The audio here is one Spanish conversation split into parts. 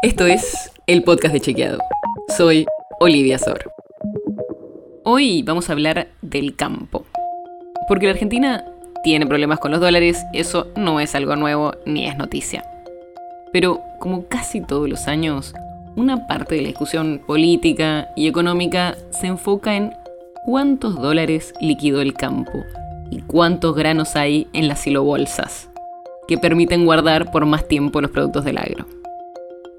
Esto es el podcast de Chequeado. Soy Olivia Sor. Hoy vamos a hablar del campo. Porque la Argentina tiene problemas con los dólares, eso no es algo nuevo ni es noticia. Pero como casi todos los años, una parte de la discusión política y económica se enfoca en cuántos dólares liquidó el campo y cuántos granos hay en las silobolsas, que permiten guardar por más tiempo los productos del agro.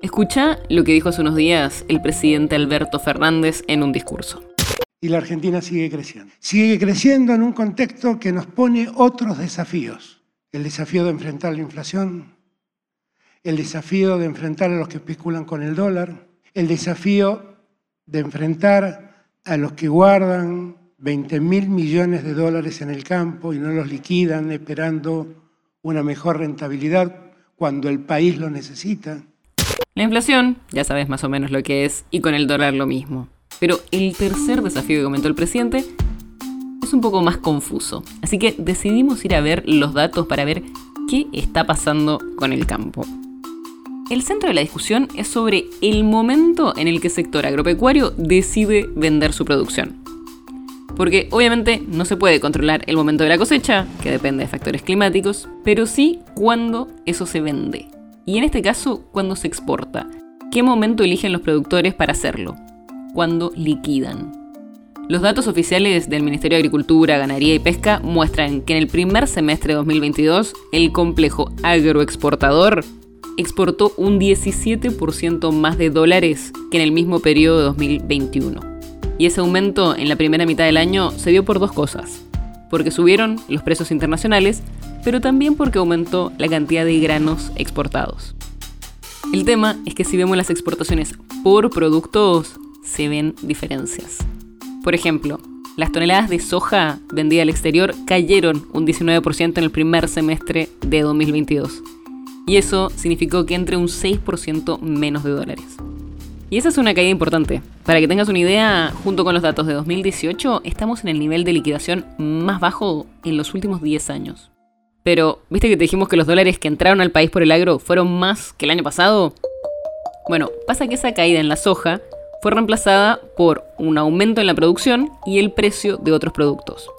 Escucha lo que dijo hace unos días el presidente Alberto Fernández en un discurso. Y la Argentina sigue creciendo. Sigue creciendo en un contexto que nos pone otros desafíos. El desafío de enfrentar la inflación, el desafío de enfrentar a los que especulan con el dólar, el desafío de enfrentar a los que guardan 20 mil millones de dólares en el campo y no los liquidan esperando una mejor rentabilidad cuando el país lo necesita. La inflación, ya sabes más o menos lo que es, y con el dólar lo mismo. Pero el tercer desafío que comentó el presidente es un poco más confuso. Así que decidimos ir a ver los datos para ver qué está pasando con el campo. El centro de la discusión es sobre el momento en el que el sector agropecuario decide vender su producción. Porque obviamente no se puede controlar el momento de la cosecha, que depende de factores climáticos, pero sí cuándo eso se vende. Y en este caso, cuando se exporta. ¿Qué momento eligen los productores para hacerlo? Cuando liquidan. Los datos oficiales del Ministerio de Agricultura, Ganadería y Pesca muestran que en el primer semestre de 2022 el complejo agroexportador exportó un 17% más de dólares que en el mismo periodo de 2021. Y ese aumento en la primera mitad del año se dio por dos cosas. Porque subieron los precios internacionales pero también porque aumentó la cantidad de granos exportados. El tema es que si vemos las exportaciones por productos, se ven diferencias. Por ejemplo, las toneladas de soja vendidas al exterior cayeron un 19% en el primer semestre de 2022. Y eso significó que entre un 6% menos de dólares. Y esa es una caída importante. Para que tengas una idea, junto con los datos de 2018, estamos en el nivel de liquidación más bajo en los últimos 10 años. Pero, ¿viste que te dijimos que los dólares que entraron al país por el agro fueron más que el año pasado? Bueno, pasa que esa caída en la soja fue reemplazada por un aumento en la producción y el precio de otros productos.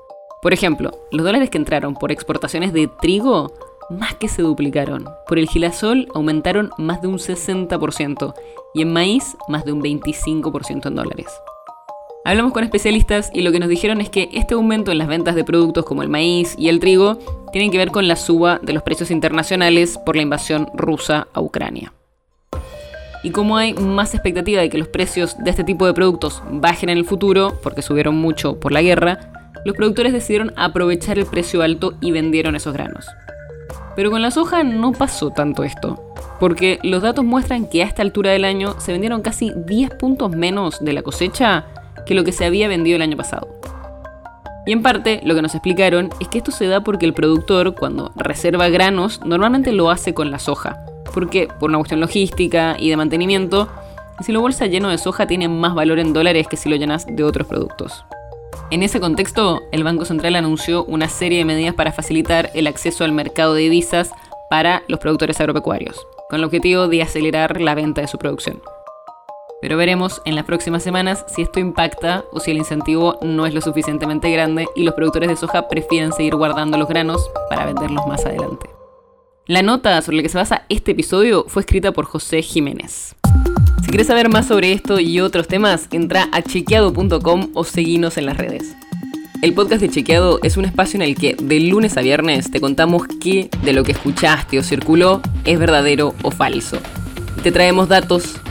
Por ejemplo, los dólares que entraron por exportaciones de trigo más que se duplicaron. Por el girasol aumentaron más de un 60% y en maíz más de un 25% en dólares. Hablamos con especialistas y lo que nos dijeron es que este aumento en las ventas de productos como el maíz y el trigo tienen que ver con la suba de los precios internacionales por la invasión rusa a Ucrania. Y como hay más expectativa de que los precios de este tipo de productos bajen en el futuro, porque subieron mucho por la guerra, los productores decidieron aprovechar el precio alto y vendieron esos granos. Pero con la soja no pasó tanto esto, porque los datos muestran que a esta altura del año se vendieron casi 10 puntos menos de la cosecha que lo que se había vendido el año pasado. Y en parte lo que nos explicaron es que esto se da porque el productor cuando reserva granos normalmente lo hace con la soja, porque por una cuestión logística y de mantenimiento, si lo bolsa lleno de soja tiene más valor en dólares que si lo llenas de otros productos. En ese contexto, el Banco Central anunció una serie de medidas para facilitar el acceso al mercado de divisas para los productores agropecuarios, con el objetivo de acelerar la venta de su producción. Pero veremos en las próximas semanas si esto impacta o si el incentivo no es lo suficientemente grande y los productores de soja prefieren seguir guardando los granos para venderlos más adelante. La nota sobre la que se basa este episodio fue escrita por José Jiménez. Si quieres saber más sobre esto y otros temas, entra a chequeado.com o seguinos en las redes. El podcast de Chequeado es un espacio en el que de lunes a viernes te contamos qué de lo que escuchaste o circuló es verdadero o falso te traemos datos